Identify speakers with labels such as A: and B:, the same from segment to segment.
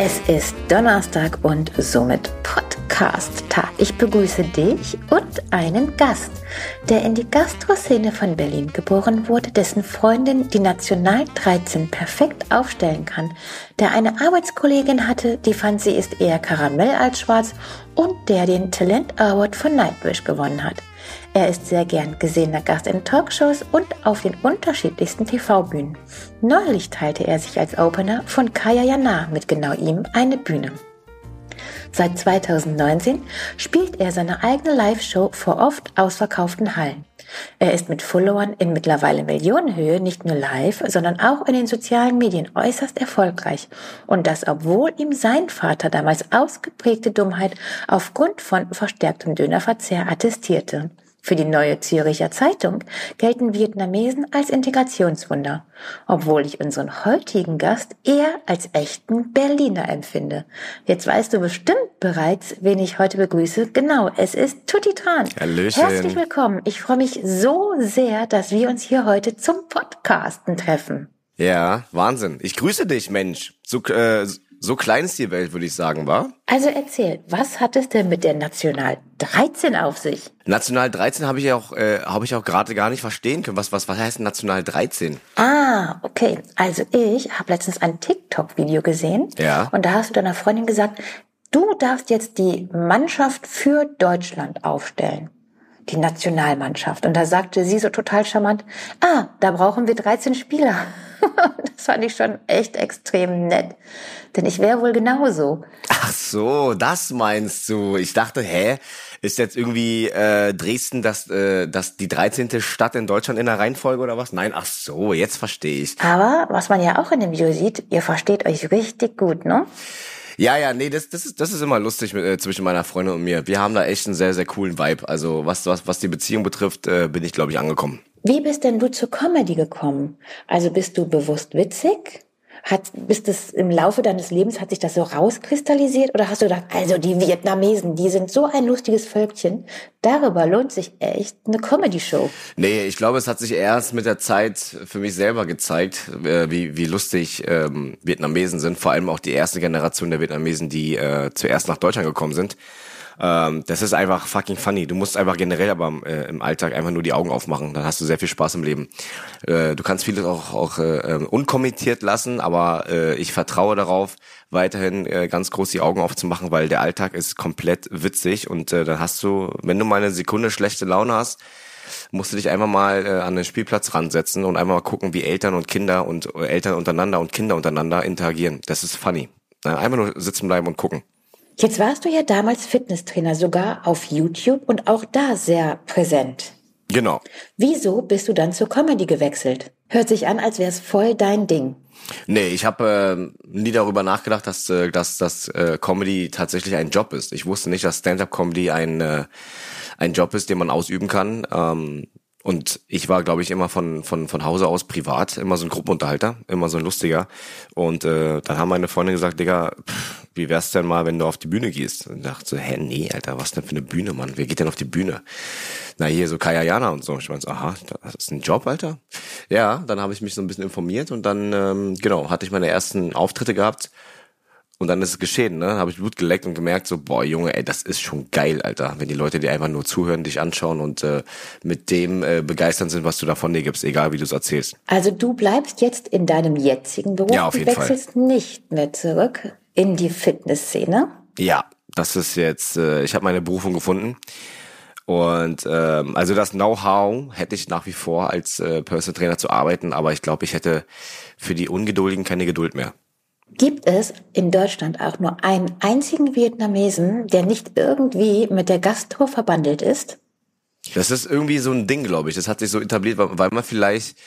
A: Es ist Donnerstag und somit Podcast-Tag. Ich begrüße dich und einen Gast, der in die Gastroszene von Berlin geboren wurde, dessen Freundin die National 13 perfekt aufstellen kann, der eine Arbeitskollegin hatte, die fand, sie ist eher Karamell als schwarz und der den Talent Award von Nightwish gewonnen hat. Er ist sehr gern gesehener Gast in Talkshows und auf den unterschiedlichsten TV-Bühnen. Neulich teilte er sich als Opener von Kaya Jana mit genau ihm eine Bühne. Seit 2019 spielt er seine eigene Live-Show vor oft ausverkauften Hallen. Er ist mit Followern in mittlerweile Millionenhöhe nicht nur live, sondern auch in den sozialen Medien äußerst erfolgreich. Und das, obwohl ihm sein Vater damals ausgeprägte Dummheit aufgrund von verstärktem Dönerverzehr attestierte. Für die neue Züricher Zeitung gelten Vietnamesen als Integrationswunder, obwohl ich unseren heutigen Gast eher als echten Berliner empfinde. Jetzt weißt du bestimmt bereits, wen ich heute begrüße. Genau, es ist Tutti Tran.
B: Hallöchen.
A: Herzlich willkommen. Ich freue mich so sehr, dass wir uns hier heute zum Podcasten treffen.
B: Ja, Wahnsinn. Ich grüße dich, Mensch. So, äh, so klein ist die Welt, würde ich sagen, war?
A: Also erzähl, was hat es denn mit der National 13 auf sich?
B: National 13 habe ich auch, äh, habe ich auch gerade gar nicht verstehen können. Was, was, was heißt National 13?
A: Ah, okay. Also ich habe letztens ein TikTok-Video gesehen.
B: Ja.
A: Und da hast du deiner Freundin gesagt, du darfst jetzt die Mannschaft für Deutschland aufstellen. Die Nationalmannschaft. Und da sagte sie so total charmant, ah, da brauchen wir 13 Spieler. Das fand ich schon echt extrem nett. Denn ich wäre wohl genauso.
B: Ach so, das meinst du. Ich dachte, hä? Ist jetzt irgendwie äh, Dresden das, äh, das die 13. Stadt in Deutschland in der Reihenfolge oder was? Nein, ach so, jetzt verstehe ich.
A: Aber was man ja auch in dem Video sieht, ihr versteht euch richtig gut, ne?
B: Ja, ja, nee, das, das, ist, das ist immer lustig mit, äh, zwischen meiner Freundin und mir. Wir haben da echt einen sehr, sehr coolen Vibe. Also was, was, was die Beziehung betrifft, äh, bin ich, glaube ich, angekommen.
A: Wie bist denn du zur Comedy gekommen? Also bist du bewusst witzig? Hat, bist es im Laufe deines Lebens, hat sich das so rauskristallisiert oder hast du gedacht, also die Vietnamesen, die sind so ein lustiges Völkchen, darüber lohnt sich echt eine Comedy-Show?
B: Nee, ich glaube, es hat sich erst mit der Zeit für mich selber gezeigt, äh, wie, wie lustig ähm, Vietnamesen sind, vor allem auch die erste Generation der Vietnamesen, die äh, zuerst nach Deutschland gekommen sind. Ähm, das ist einfach fucking funny. Du musst einfach generell aber äh, im Alltag einfach nur die Augen aufmachen. Dann hast du sehr viel Spaß im Leben. Äh, du kannst vieles auch, auch äh, ähm, unkommentiert lassen, aber äh, ich vertraue darauf, weiterhin äh, ganz groß die Augen aufzumachen, weil der Alltag ist komplett witzig und äh, dann hast du, wenn du mal eine Sekunde schlechte Laune hast, musst du dich einfach mal äh, an den Spielplatz ransetzen und einmal mal gucken, wie Eltern und Kinder und äh, Eltern untereinander und Kinder untereinander interagieren. Das ist funny. Äh, einfach nur sitzen bleiben und gucken.
A: Jetzt warst du ja damals Fitnesstrainer, sogar auf YouTube und auch da sehr präsent.
B: Genau.
A: Wieso bist du dann zur Comedy gewechselt? Hört sich an, als wäre es voll dein Ding.
B: Nee, ich habe äh, nie darüber nachgedacht, dass, äh, dass, dass äh, Comedy tatsächlich ein Job ist. Ich wusste nicht, dass Stand-up-Comedy ein, äh, ein Job ist, den man ausüben kann. Ähm, und ich war, glaube ich, immer von, von, von Hause aus privat, immer so ein Gruppenunterhalter, immer so ein lustiger. Und äh, dann haben meine Freunde gesagt, Digga, pff, wie wär's denn mal, wenn du auf die Bühne gehst? Und ich dachte so, hä, nee, Alter, was denn für eine Bühne, Mann? Wer geht denn auf die Bühne? Na, hier so Kayayana und so. Ich meinte, aha, das ist ein Job, Alter? Ja, dann habe ich mich so ein bisschen informiert und dann, ähm, genau, hatte ich meine ersten Auftritte gehabt und dann ist es geschehen, ne? Habe ich Blut geleckt und gemerkt, so, boah, Junge, ey, das ist schon geil, Alter. Wenn die Leute dir einfach nur zuhören, dich anschauen und äh, mit dem äh, begeistern sind, was du davon dir gibst, egal wie du es erzählst.
A: Also du bleibst jetzt in deinem jetzigen Beruf
B: Ja, auf
A: und
B: jeden
A: wechselst nicht mehr zurück in die Fitnessszene.
B: Ja, das ist jetzt, äh, ich habe meine Berufung gefunden. Und ähm, also das Know-how hätte ich nach wie vor als äh, Personal Trainer zu arbeiten, aber ich glaube, ich hätte für die Ungeduldigen keine Geduld mehr.
A: Gibt es in Deutschland auch nur einen einzigen Vietnamesen, der nicht irgendwie mit der Gastro verbandelt ist?
B: Das ist irgendwie so ein Ding, glaube ich. Das hat sich so etabliert, weil, weil man vielleicht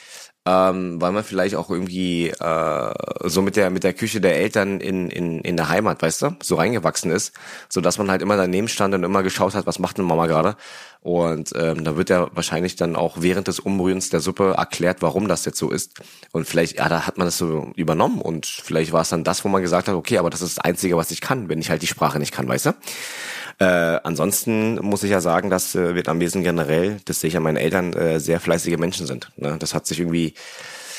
B: ähm, weil man vielleicht auch irgendwie äh, so mit der mit der Küche der Eltern in, in in der Heimat, weißt du, so reingewachsen ist, so dass man halt immer daneben stand und immer geschaut hat, was macht denn Mama gerade und ähm, da wird ja wahrscheinlich dann auch während des Umrührens der Suppe erklärt, warum das jetzt so ist und vielleicht ja, da hat man das so übernommen und vielleicht war es dann das, wo man gesagt hat, okay, aber das ist das einzige, was ich kann, wenn ich halt die Sprache nicht kann, weißt du? Äh, ansonsten muss ich ja sagen, dass äh, Vietnamesen generell, das sehe ich an meinen Eltern, äh, sehr fleißige Menschen sind. Ne? Das hat sich irgendwie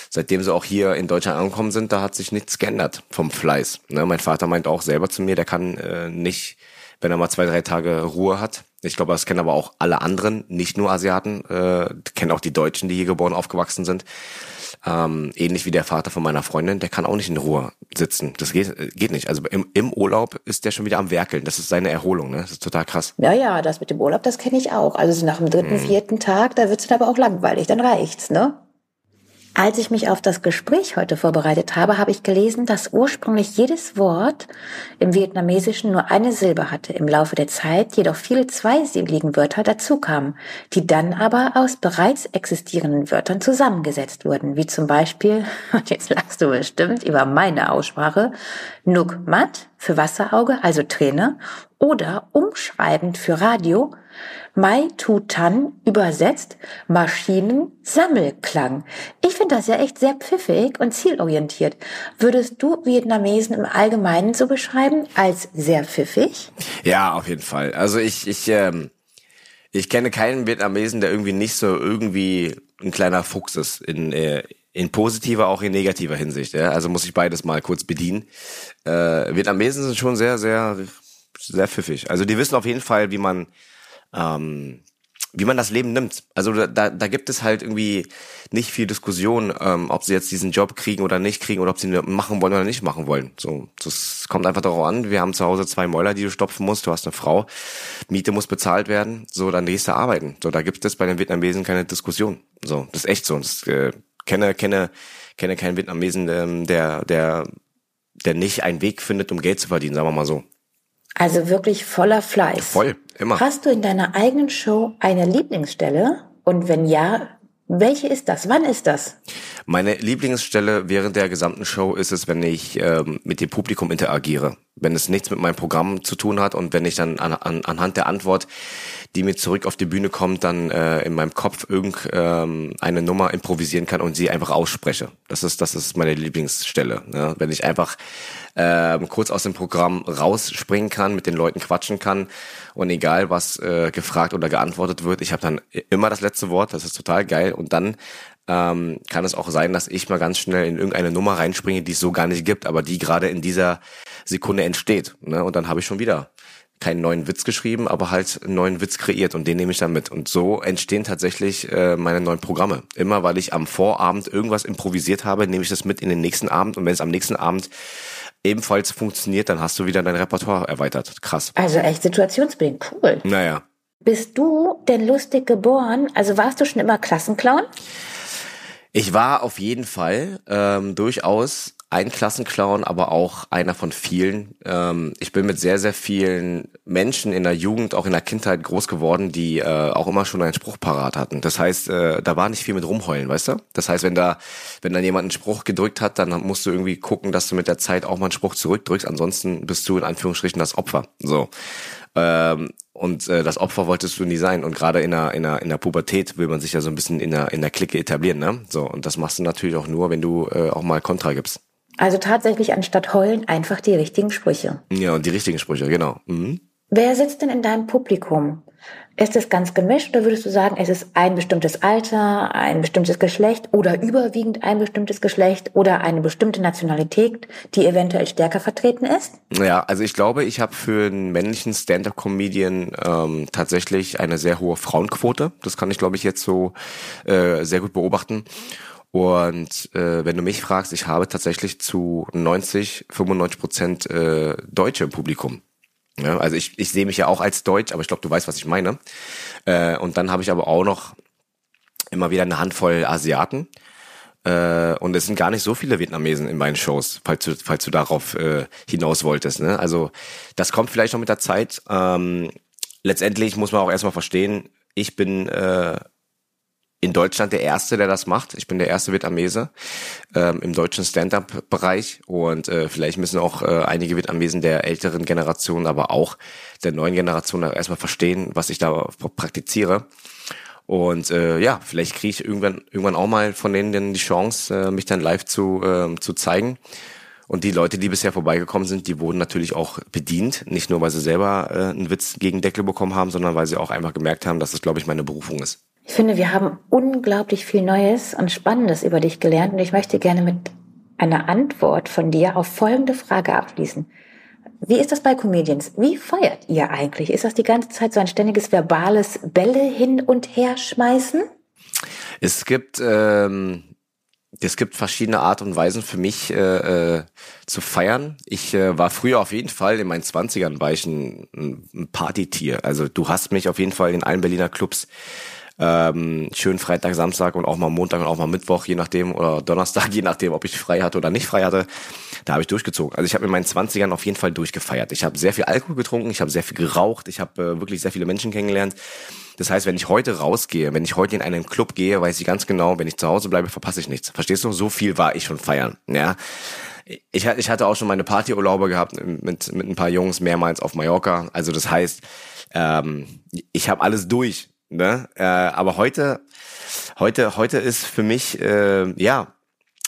B: seitdem sie auch hier in Deutschland angekommen sind, da hat sich nichts geändert vom Fleiß. Ne? Mein Vater meint auch selber zu mir, der kann äh, nicht, wenn er mal zwei, drei Tage Ruhe hat. Ich glaube, das kennen aber auch alle anderen, nicht nur Asiaten, äh, kennen auch die Deutschen, die hier geboren, aufgewachsen sind. Ähm, ähnlich wie der Vater von meiner Freundin, der kann auch nicht in Ruhe sitzen. Das geht, geht nicht. Also im, im Urlaub ist der schon wieder am Werkeln. Das ist seine Erholung, ne? Das ist total krass.
A: Ja, ja, das mit dem Urlaub, das kenne ich auch. Also so nach dem dritten, mhm. vierten Tag, da wird's dann aber auch langweilig, dann reicht's, ne? Als ich mich auf das Gespräch heute vorbereitet habe, habe ich gelesen, dass ursprünglich jedes Wort im Vietnamesischen nur eine Silbe hatte, im Laufe der Zeit jedoch viele zweisilbigen Wörter dazukamen, die dann aber aus bereits existierenden Wörtern zusammengesetzt wurden, wie zum Beispiel, und jetzt lachst du bestimmt über meine Aussprache, Nuk Mat für Wasserauge, also Träne, oder umschreibend für Radio, Mai Tu Tan übersetzt Maschinen-Sammelklang. Ich finde das ja echt sehr pfiffig und zielorientiert. Würdest du Vietnamesen im Allgemeinen so beschreiben als sehr pfiffig?
B: Ja, auf jeden Fall. Also ich, ich, ähm, ich kenne keinen Vietnamesen, der irgendwie nicht so irgendwie ein kleiner Fuchs ist in, äh, in positiver, auch in negativer Hinsicht. Ja? Also muss ich beides mal kurz bedienen. Äh, Vietnamesen sind schon sehr, sehr, sehr pfiffig. Also die wissen auf jeden Fall, wie man ähm, wie man das Leben nimmt. Also da, da gibt es halt irgendwie nicht viel Diskussion, ähm, ob sie jetzt diesen Job kriegen oder nicht kriegen oder ob sie ihn machen wollen oder nicht machen wollen. So, das kommt einfach darauf an. Wir haben zu Hause zwei Mäuler, die du stopfen musst. Du hast eine Frau, Miete muss bezahlt werden. So, dann gehst du arbeiten. So, da gibt es bei den Vietnamesen keine Diskussion. So, das ist echt so. Das, äh, kenne, kenne, kenne keinen Vietnamesen, ähm, der, der, der nicht einen Weg findet, um Geld zu verdienen. Sagen wir mal so.
A: Also wirklich voller Fleiß.
B: Voll, immer.
A: Hast du in deiner eigenen Show eine Lieblingsstelle? Und wenn ja, welche ist das? Wann ist das?
B: Meine Lieblingsstelle während der gesamten Show ist es, wenn ich ähm, mit dem Publikum interagiere. Wenn es nichts mit meinem Programm zu tun hat und wenn ich dann an, an, anhand der Antwort, die mir zurück auf die Bühne kommt, dann äh, in meinem Kopf irgendeine ähm, Nummer improvisieren kann und sie einfach ausspreche. Das ist, das ist meine Lieblingsstelle. Ne? Wenn ich einfach ähm, kurz aus dem Programm rausspringen kann, mit den Leuten quatschen kann und egal was äh, gefragt oder geantwortet wird, ich habe dann immer das letzte Wort, das ist total geil und dann ähm, kann es auch sein, dass ich mal ganz schnell in irgendeine Nummer reinspringe, die es so gar nicht gibt, aber die gerade in dieser Sekunde entsteht. Ne? Und dann habe ich schon wieder keinen neuen Witz geschrieben, aber halt einen neuen Witz kreiert und den nehme ich dann mit. Und so entstehen tatsächlich äh, meine neuen Programme. Immer weil ich am Vorabend irgendwas improvisiert habe, nehme ich das mit in den nächsten Abend und wenn es am nächsten Abend ebenfalls funktioniert, dann hast du wieder dein Repertoire erweitert. Krass.
A: Also echt situationsbedingt cool.
B: Naja.
A: Bist du denn lustig geboren? Also warst du schon immer Klassenclown?
B: Ich war auf jeden Fall ähm, durchaus ein Klassenclown, aber auch einer von vielen. Ähm, ich bin mit sehr, sehr vielen Menschen in der Jugend, auch in der Kindheit groß geworden, die äh, auch immer schon einen Spruch parat hatten. Das heißt, äh, da war nicht viel mit rumheulen, weißt du? Das heißt, wenn da, wenn dann jemand einen Spruch gedrückt hat, dann musst du irgendwie gucken, dass du mit der Zeit auch mal einen Spruch zurückdrückst. Ansonsten bist du in Anführungsstrichen das Opfer. So. Ähm, und äh, das Opfer wolltest du nie sein. Und gerade in der, in, der, in der Pubertät will man sich ja so ein bisschen in der, in der Clique etablieren, ne? So, und das machst du natürlich auch nur, wenn du äh, auch mal Kontra gibst.
A: Also tatsächlich anstatt heulen einfach die richtigen Sprüche.
B: Ja, und die richtigen Sprüche, genau. Mhm.
A: Wer sitzt denn in deinem Publikum? Ist es ganz gemischt oder würdest du sagen, es ist ein bestimmtes Alter, ein bestimmtes Geschlecht oder überwiegend ein bestimmtes Geschlecht oder eine bestimmte Nationalität, die eventuell stärker vertreten ist?
B: Ja, also ich glaube, ich habe für einen männlichen Stand-up-Comedian ähm, tatsächlich eine sehr hohe Frauenquote. Das kann ich, glaube ich, jetzt so äh, sehr gut beobachten. Und äh, wenn du mich fragst, ich habe tatsächlich zu 90, 95 Prozent äh, Deutsche im Publikum. Ja, also ich, ich sehe mich ja auch als Deutsch, aber ich glaube, du weißt, was ich meine. Äh, und dann habe ich aber auch noch immer wieder eine Handvoll Asiaten. Äh, und es sind gar nicht so viele Vietnamesen in meinen Shows, falls du, falls du darauf äh, hinaus wolltest. Ne? Also das kommt vielleicht noch mit der Zeit. Ähm, letztendlich muss man auch erstmal verstehen, ich bin äh, in Deutschland der Erste, der das macht. Ich bin der erste Vietnamese ähm, im deutschen Stand-up-Bereich und äh, vielleicht müssen auch äh, einige Vietnamesen der älteren Generation, aber auch der neuen Generation erstmal verstehen, was ich da praktiziere. Und äh, ja, vielleicht kriege ich irgendwann irgendwann auch mal von denen die Chance, äh, mich dann live zu äh, zu zeigen. Und die Leute, die bisher vorbeigekommen sind, die wurden natürlich auch bedient. Nicht nur, weil sie selber äh, einen Witz gegen Deckel bekommen haben, sondern weil sie auch einfach gemerkt haben, dass es, glaube ich, meine Berufung ist.
A: Ich finde, wir haben unglaublich viel Neues und Spannendes über dich gelernt und ich möchte gerne mit einer Antwort von dir auf folgende Frage abschließen. Wie ist das bei Comedians? Wie feiert ihr eigentlich? Ist das die ganze Zeit so ein ständiges verbales Bälle hin und her schmeißen?
B: Es gibt ähm, es gibt verschiedene Art und Weisen für mich äh, äh, zu feiern. Ich äh, war früher auf jeden Fall in meinen Zwanzigern war ich ein, ein Partytier. Also du hast mich auf jeden Fall in allen Berliner Clubs ähm, schön Freitag, Samstag und auch mal Montag und auch mal Mittwoch, je nachdem, oder Donnerstag, je nachdem, ob ich frei hatte oder nicht frei hatte. Da habe ich durchgezogen. Also ich habe in meinen Zwanzigern auf jeden Fall durchgefeiert. Ich habe sehr viel Alkohol getrunken, ich habe sehr viel geraucht, ich habe äh, wirklich sehr viele Menschen kennengelernt. Das heißt, wenn ich heute rausgehe, wenn ich heute in einen Club gehe, weiß ich ganz genau, wenn ich zu Hause bleibe, verpasse ich nichts. Verstehst du? So viel war ich schon feiern. Ja. Ich, ich hatte auch schon meine Partyurlaube gehabt mit, mit ein paar Jungs mehrmals auf Mallorca. Also das heißt, ähm, ich habe alles durch. Ne? Äh, aber heute, heute, heute ist für mich, äh, ja,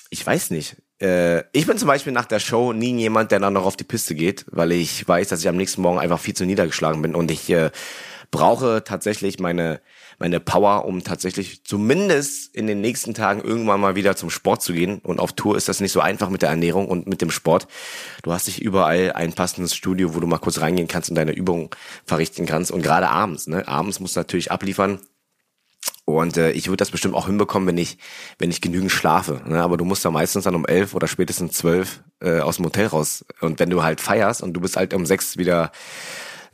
B: ich weiß nicht. Äh, ich bin zum Beispiel nach der Show nie jemand, der dann noch auf die Piste geht, weil ich weiß, dass ich am nächsten Morgen einfach viel zu niedergeschlagen bin und ich äh, brauche tatsächlich meine, meine Power, um tatsächlich zumindest in den nächsten Tagen irgendwann mal wieder zum Sport zu gehen. Und auf Tour ist das nicht so einfach mit der Ernährung und mit dem Sport. Du hast nicht überall ein passendes Studio, wo du mal kurz reingehen kannst und deine Übungen verrichten kannst. Und gerade abends, ne? Abends musst du natürlich abliefern. Und äh, ich würde das bestimmt auch hinbekommen, wenn ich, wenn ich genügend schlafe. Ne? Aber du musst da meistens dann um elf oder spätestens zwölf äh, aus dem Hotel raus. Und wenn du halt feierst und du bist halt um sechs wieder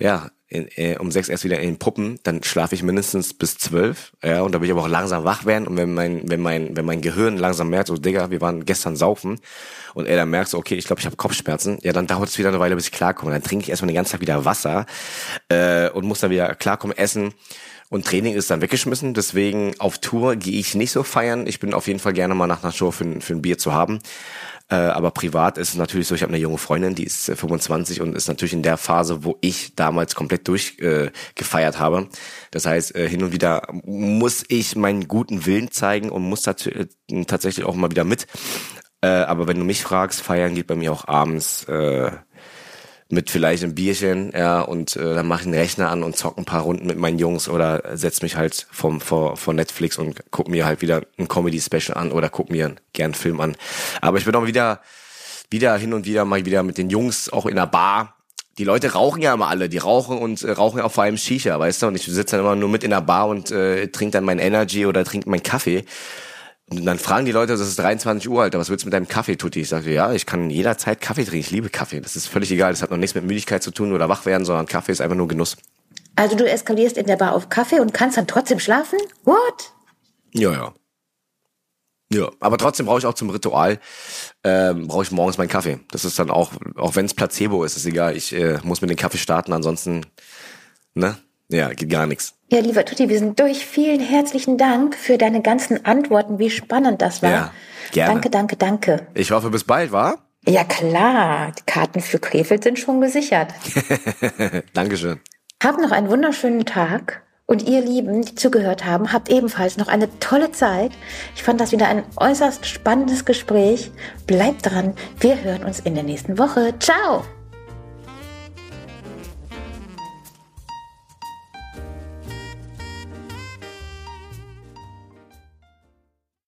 B: ja, in, äh, um sechs erst wieder in den Puppen, dann schlafe ich mindestens bis zwölf, ja, und da will ich aber auch langsam wach werden und wenn mein, wenn mein, wenn mein Gehirn langsam merkt, so Digga, wir waren gestern saufen und er dann merkt so, okay, ich glaube, ich habe Kopfschmerzen, ja, dann dauert es wieder eine Weile, bis ich klarkomme. Dann trinke ich erstmal den ganzen Tag wieder Wasser äh, und muss dann wieder klarkommen, essen. Und Training ist dann weggeschmissen, deswegen auf Tour gehe ich nicht so feiern. Ich bin auf jeden Fall gerne mal nach einer Show für, für ein Bier zu haben. Äh, aber privat ist es natürlich so, ich habe eine junge Freundin, die ist 25 äh, und ist natürlich in der Phase, wo ich damals komplett durchgefeiert äh, habe. Das heißt, äh, hin und wieder muss ich meinen guten Willen zeigen und muss äh, tatsächlich auch mal wieder mit. Äh, aber wenn du mich fragst, feiern geht bei mir auch abends mit vielleicht einem Bierchen, ja, und äh, dann mache ich einen Rechner an und zock ein paar Runden mit meinen Jungs oder setz mich halt vom vor, vor Netflix und guck mir halt wieder ein Comedy-Special an oder guck mir gern einen Film an. Aber ich bin auch wieder, wieder hin und wieder mal wieder mit den Jungs auch in der Bar. Die Leute rauchen ja immer alle, die rauchen und äh, rauchen ja auch vor allem Shisha, weißt du? Und ich sitze dann immer nur mit in der Bar und äh, trinke dann mein Energy oder trinke meinen Kaffee. Und dann fragen die Leute, das ist 23 Uhr, Alter, was willst du mit deinem Kaffee, Tutti? Ich sage, ja, ich kann jederzeit Kaffee trinken. Ich liebe Kaffee. Das ist völlig egal. Das hat noch nichts mit Müdigkeit zu tun oder wach werden, sondern Kaffee ist einfach nur Genuss.
A: Also du eskalierst in der Bar auf Kaffee und kannst dann trotzdem schlafen? What?
B: Ja, ja. Ja, aber trotzdem brauche ich auch zum Ritual, ähm, brauche ich morgens meinen Kaffee. Das ist dann auch, auch wenn es Placebo ist, ist egal. Ich äh, muss mit dem Kaffee starten, ansonsten, ne? Ja, geht gar nichts.
A: Ja, lieber Tutti, wir sind durch. Vielen herzlichen Dank für deine ganzen Antworten. Wie spannend das war. Ja, gerne. Danke, danke, danke.
B: Ich hoffe, bis bald, war?
A: Ja, klar. Die Karten für Krefeld sind schon gesichert.
B: Dankeschön.
A: Hab noch einen wunderschönen Tag. Und ihr Lieben, die zugehört haben, habt ebenfalls noch eine tolle Zeit. Ich fand das wieder ein äußerst spannendes Gespräch. Bleibt dran. Wir hören uns in der nächsten Woche. Ciao!